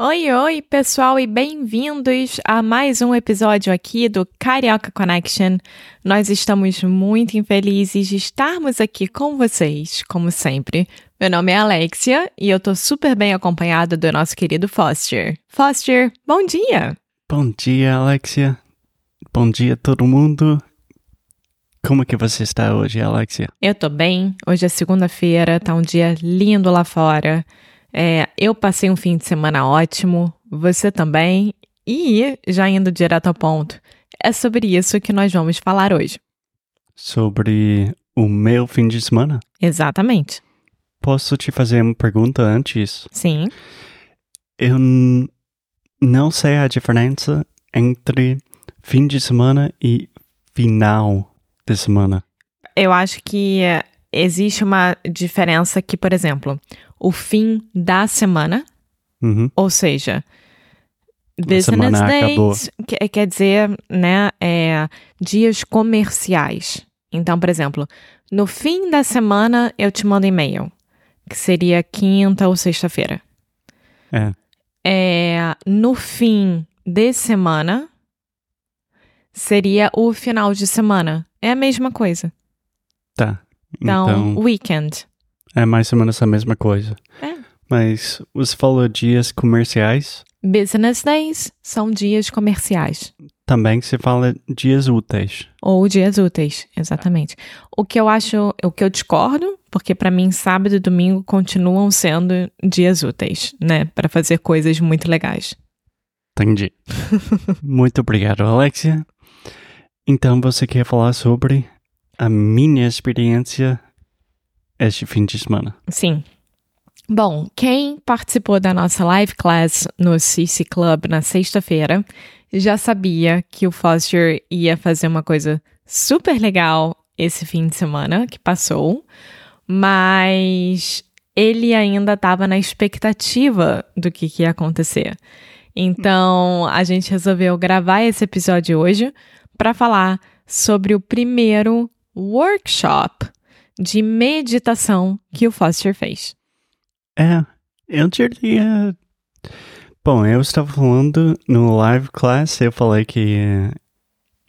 Oi, oi, pessoal, e bem-vindos a mais um episódio aqui do Carioca Connection. Nós estamos muito infelizes de estarmos aqui com vocês, como sempre. Meu nome é Alexia e eu tô super bem acompanhada do nosso querido Foster. Foster, bom dia! Bom dia, Alexia. Bom dia, todo mundo. Como que você está hoje, Alexia? Eu tô bem. Hoje é segunda-feira, tá um dia lindo lá fora. É, eu passei um fim de semana ótimo, você também. E, já indo direto ao ponto, é sobre isso que nós vamos falar hoje. Sobre o meu fim de semana? Exatamente. Posso te fazer uma pergunta antes? Sim. Eu não sei a diferença entre fim de semana e final de semana. Eu acho que é, existe uma diferença que, por exemplo, o fim da semana, Uhum. ou seja, business days, que- quer dizer, né, é, dias comerciais. Então, por exemplo, no fim da semana eu te mando e-mail, que seria quinta ou sexta-feira. É. É, no fim de semana seria o final de semana. É a mesma coisa. Tá. Então, Então, weekend. É mais ou menos a mesma coisa. É. Mas você falou dias comerciais, Business days são dias comerciais. também se fala dias úteis. Ou dias úteis, exatamente. O que eu acho, o que eu discordo, porque pra mim sábado e domingo continuam sendo dias úteis, né, Pra fazer coisas muito legais. Entendi. Muito obrigado, Alexia. Então você quer falar sobre a minha experiência este fim de semana? Sim. Bom, quem participou da nossa live class no CC Club na sexta-feira já sabia que o Foster ia fazer uma coisa super legal esse fim de semana que passou, mas ele ainda estava na expectativa do que, que ia acontecer. Então, a gente resolveu gravar esse episódio hoje para falar sobre o primeiro workshop de meditação que o Foster fez. É, eu diria. Bom, eu estava falando no live class, eu falei que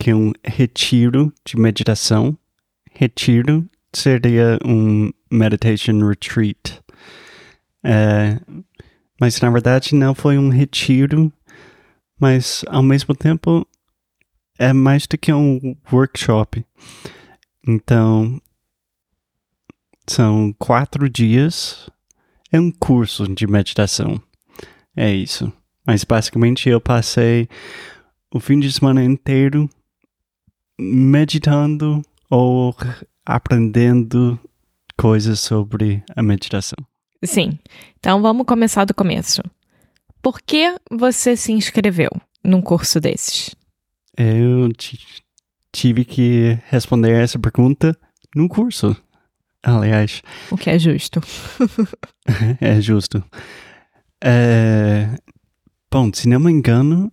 que um retiro de meditação, retiro seria um meditation retreat. É, mas na verdade não foi um retiro, mas ao mesmo tempo é mais do que um workshop. Então são quatro dias é um curso de meditação. É isso. Mas basicamente eu passei o fim de semana inteiro meditando ou aprendendo coisas sobre a meditação. Sim. Então vamos começar do começo. Por que você se inscreveu num curso desses? Eu ti- tive que responder essa pergunta no curso. Aliás, O que é justo. é justo. É, Bom, se não me engano,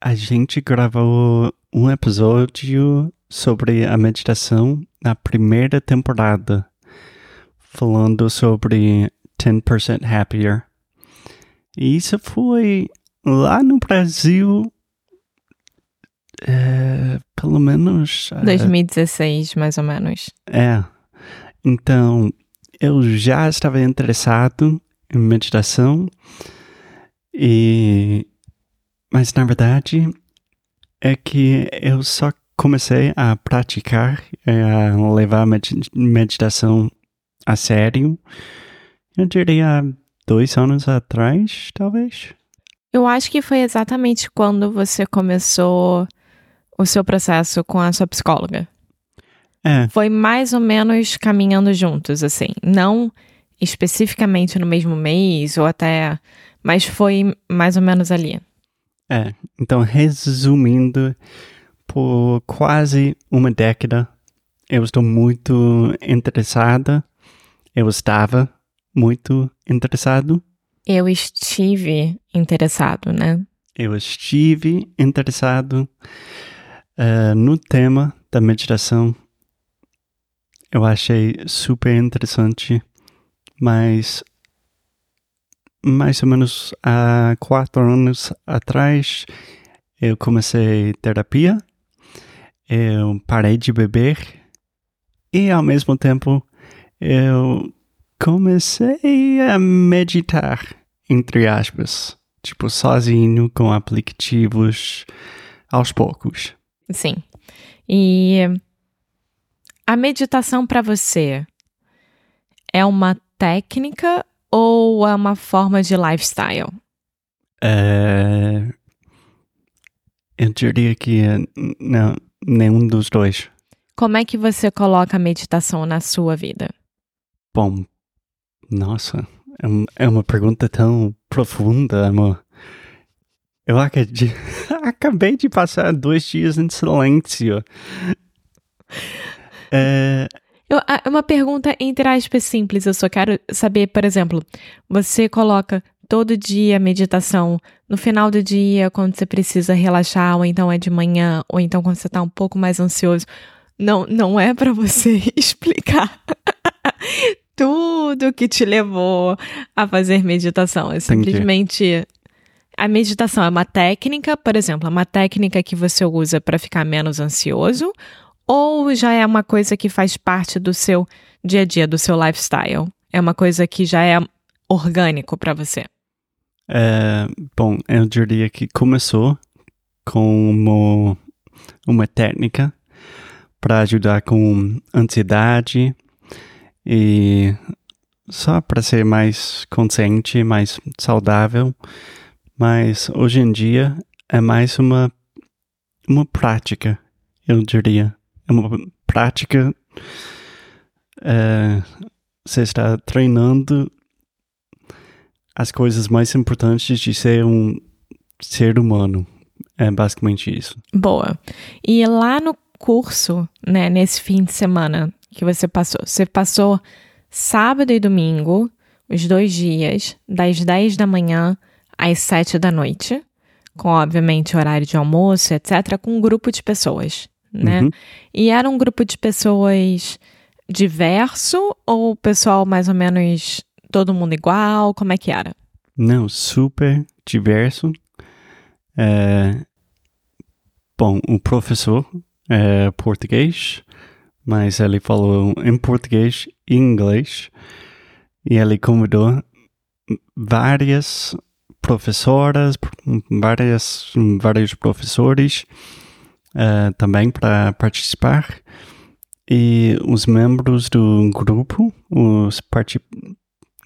a gente gravou um episódio sobre a meditação na primeira temporada, falando sobre 10% Happier. E isso foi lá no Brasil, é, pelo menos. é, 2016, mais ou menos. é. Então, eu já estava interessado em meditação e mas na verdade é que eu só comecei a praticar, eh, a levar meditação a sério, eu diria dois anos atrás, talvez. Eu acho que foi exatamente quando você começou o seu processo com a sua psicóloga. É, Foi mais ou menos caminhando juntos, assim. Não especificamente no mesmo mês ou até. Mas foi mais ou menos ali. é. Então, resumindo, por quase uma década, eu estou muito interessada. Eu estava muito interessado. Eu estive interessado, né? Eu estive interessado eh, no tema da meditação. Eu achei super interessante, mas mais ou menos há quatro anos atrás eu comecei terapia, eu parei de beber e ao mesmo tempo eu comecei a meditar, entre aspas, tipo sozinho com aplicativos aos poucos. Sim. E a meditação para você é uma técnica ou é uma forma de lifestyle? É, eu diria que é, não, nenhum dos dois. Como é que você coloca a meditação na sua vida? Bom, nossa, é, é uma pergunta tão profunda, amor. Eu acabei de passar dois dias em silêncio. É, Eu- uma pergunta entre aspas simples. Eu só quero saber, por exemplo, você coloca todo dia meditação no final do dia, quando você precisa relaxar, ou então é de manhã, ou então quando você tá um pouco mais ansioso. Não, não é para você explicar tudo que te levou a fazer meditação. É simplesmente a meditação é uma técnica, por exemplo, é uma técnica que você usa para ficar menos ansioso, ou já é uma coisa que faz parte do seu dia a dia, do seu lifestyle? É uma coisa que já é orgânico para você? É, bom, eu diria que começou como uma técnica para ajudar com ansiedade e só para ser mais consciente, mais saudável. Mas hoje em dia é mais uma uma prática, eu diria. É uma prática. é, você está treinando as coisas mais importantes de ser um ser humano. É basicamente isso. Boa. E lá no curso, né, nesse fim de semana que você passou, você passou sábado e domingo, os dois dias, das 10 da manhã às 7 da noite, com obviamente horário de almoço, etc., com um grupo de pessoas, né? Uhum. E era um grupo de pessoas diverso ou pessoal mais ou menos todo mundo igual? Como é que era? Não, super diverso. É, bom, o professor é português, mas ele falou em português e inglês. E ele convidou várias professoras, várias, vários professores eh, também para participar. E os membros do grupo, os parti...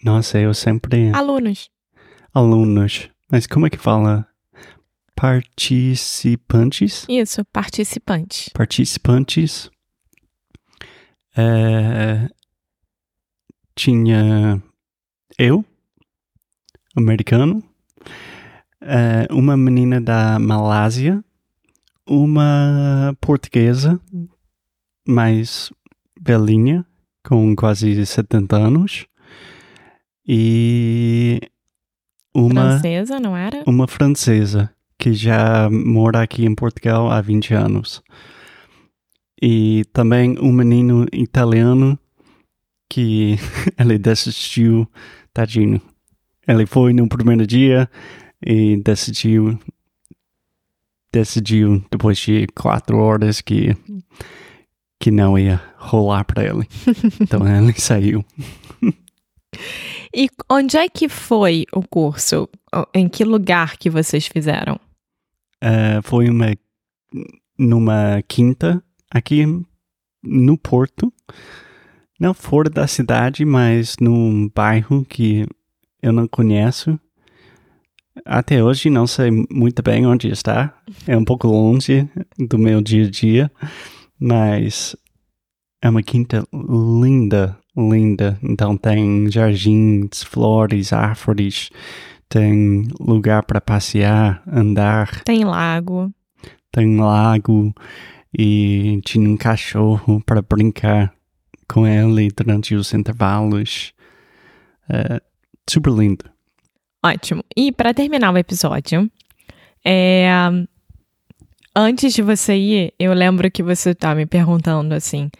Nossa, eu sempre Alunos. alunos. Mas como é que fala? Participantes? Isso, participantes. Participantes. É, tinha eu, americano, é, uma menina da Malásia, uma portuguesa, mais velhinha, com quase 70 anos, e uma Francesa, não era? uma francesa que já mora aqui em Portugal há 20 anos. E também um menino italiano que ele desistiu, tadinho. Ele foi no primeiro dia e decidiu decidiu depois de quatro horas que que não ia rolar para ele. Então ele saiu. E onde é que foi o curso? Em que lugar que vocês fizeram? Eh, foi uma numa quinta aqui no Porto. Não fora da cidade, mas num bairro que eu não conheço. Até hoje não sei muito bem onde está. É um pouco longe do meu dia a dia, mas é uma quinta linda, linda. Então tem jardins, flores, árvores, tem lugar para passear, andar. Tem lago. Tem lago e tinha um cachorro para brincar com ele durante os intervalos. É, super lindo. Ótimo. E para terminar o episódio, é... antes de você ir, eu lembro que você tá me perguntando assim: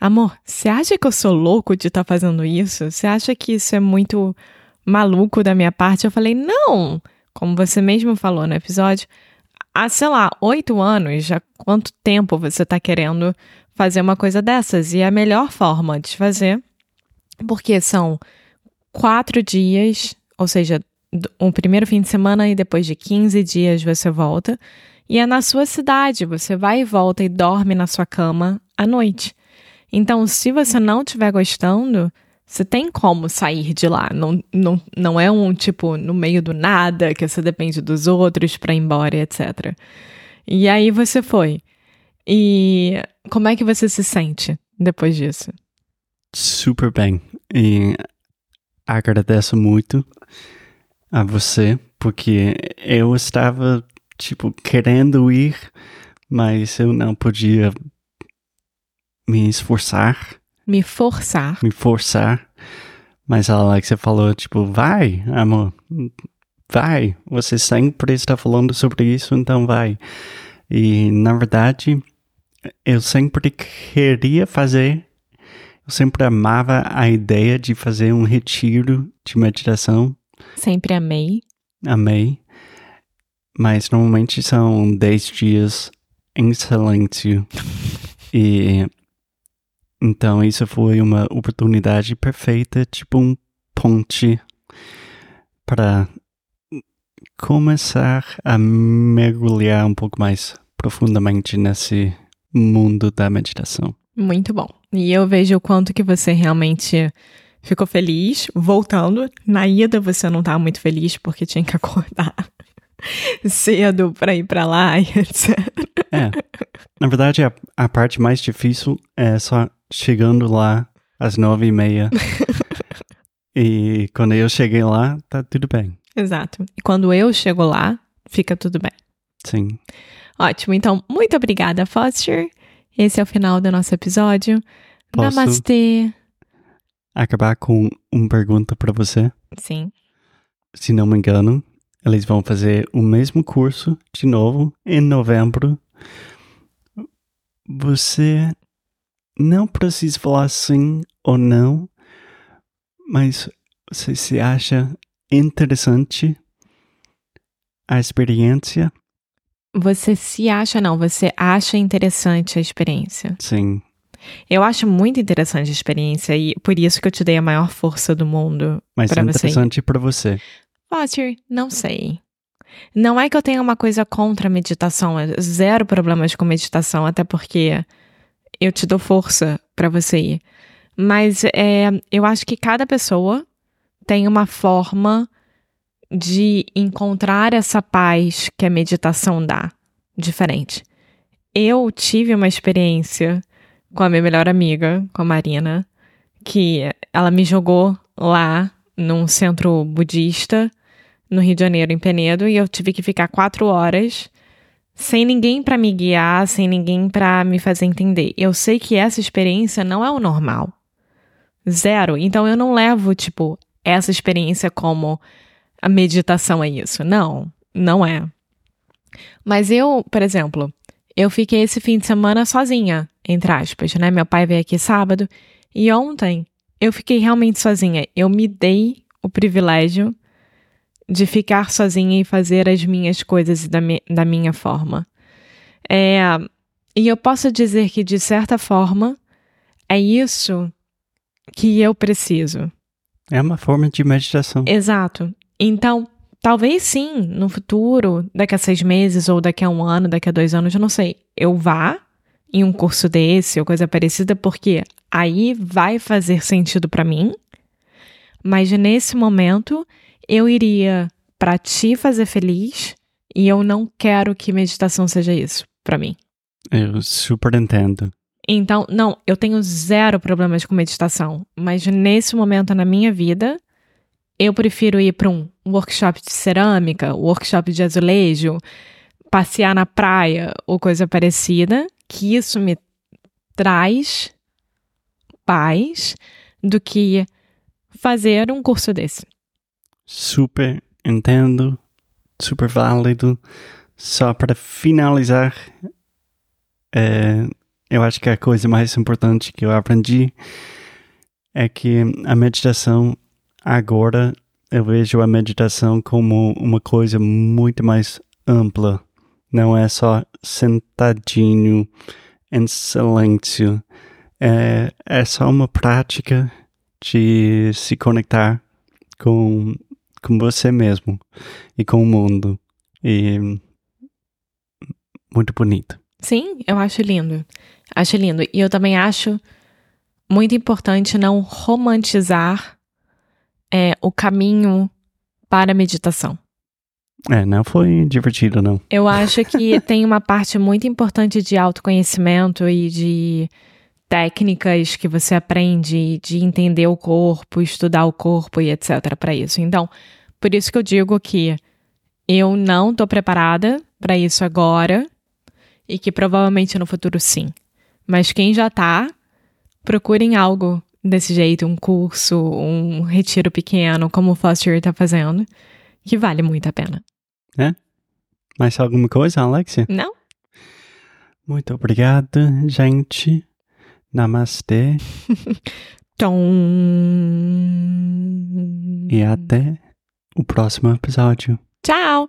Amor, você acha que eu sou louco de estar tá fazendo isso? Você acha que isso é muito maluco da minha parte? Eu falei: Não! Como você mesmo falou no episódio, há, sei lá, oito anos, já quanto tempo você tá querendo fazer uma coisa dessas? E a melhor forma de fazer, porque são quatro dias, ou seja, um primeiro fim de semana e depois de 15 dias você volta. E é na sua cidade, você vai e volta e dorme na sua cama à noite. Então, se você não estiver gostando, você tem como sair de lá. Não, não, não é um tipo no meio do nada que você depende dos outros para ir embora, etc. E aí você foi. E como é que você se sente depois disso? Super bem. E agradeço muito a você, porque eu estava, tipo, querendo ir, mas eu não podia me esforçar. Me forçar. Me forçar. Mas a Alexia falou, tipo, vai, amor, vai. Você sempre está falando sobre isso, então vai. E, na verdade, eu sempre queria fazer, eu sempre amava a ideia de fazer um retiro de meditação Sempre amei. Amei. Mas normalmente são 10 dias em silêncio. e então isso foi uma oportunidade perfeita, tipo um ponte para começar a mergulhar um pouco mais profundamente nesse mundo da meditação. Muito bom. E eu vejo o quanto que você realmente ficou feliz, voltando. Na ida você não estava muito feliz porque tinha que acordar cedo para ir para lá e etc. É. Na verdade, a, a parte mais difícil é só chegando lá às nove e meia. e quando eu cheguei lá, tá tudo bem. Exato. E quando eu chego lá, fica tudo bem. Sim. Ótimo. Então, muito obrigada, Foster. Esse é o final do nosso episódio. Posso... Namastê acabar com uma pergunta para você. Sim. Se não me engano, eles vão fazer o mesmo curso de novo em novembro. Você não precisa falar sim ou não, mas você se acha interessante a experiência? Você se acha, não, você acha interessante a experiência. Sim. Eu acho muito interessante a experiência e por isso que eu te dei a maior força do mundo. Mas é interessante para você. Foster, não sei. Não é que eu tenha uma coisa contra a meditação, zero problemas com meditação, até porque eu te dou força para você ir. Mas é, eu acho que cada pessoa tem uma forma de encontrar essa paz que a meditação dá, diferente. Eu tive uma experiência com a minha melhor amiga, com a Marina, que ela me jogou lá num centro budista no Rio de Janeiro, em Penedo, e eu tive que ficar quatro horas sem ninguém para me guiar, sem ninguém para me fazer entender. Eu sei que essa experiência não é o normal. Zero. Então eu não levo, tipo, essa experiência como a meditação é isso. Não, não é. Mas eu, por exemplo, eu fiquei esse fim de semana sozinha, entre aspas, né? Meu pai veio aqui sábado e ontem eu fiquei realmente sozinha. Eu me dei o privilégio de ficar sozinha e fazer as minhas coisas da, mi da minha forma. É, e eu posso dizer que, de certa forma, é isso que eu preciso. É uma forma de meditação. Exato. Então, talvez sim, no futuro, daqui a seis meses, ou daqui a um ano, daqui a dois anos, eu não sei, eu vá em um curso desse ou coisa parecida, porque aí vai fazer sentido para mim. Mas nesse momento, eu iria para te fazer feliz e eu não quero que meditação seja isso para mim. Eu super entendo. Então, não, eu tenho zero problemas com meditação, mas nesse momento na minha vida, eu prefiro ir para um workshop de cerâmica, workshop de azulejo, passear na praia ou coisa parecida, que isso me traz paz do que fazer um curso desse. Super entendo, super válido. Só para finalizar, é, eu acho que a coisa mais importante que eu aprendi é que a meditação agora eu vejo a meditação como uma coisa muito mais ampla. Não é só sentadinho em silêncio. É, é só uma prática de se conectar com, com você mesmo e com o mundo. E muito bonito. Sim, eu acho lindo. Acho lindo. E eu também acho muito importante não romantizar é, o caminho para a meditação. É, não foi divertido, não. Eu acho que tem uma parte muito importante de autoconhecimento e de técnicas que você aprende, de entender o corpo, estudar o corpo e etc. para isso. Então, por isso que eu digo que eu não tô preparada para isso agora e que provavelmente no futuro sim. Mas quem já tá, procurem algo desse jeito, um curso, um retiro pequeno, como o Foster está fazendo, que vale muito a pena. É? Mais alguma coisa, Alexia? Não? Muito obrigado, gente. Namastê. Tom. E até o próximo episódio. Tchau!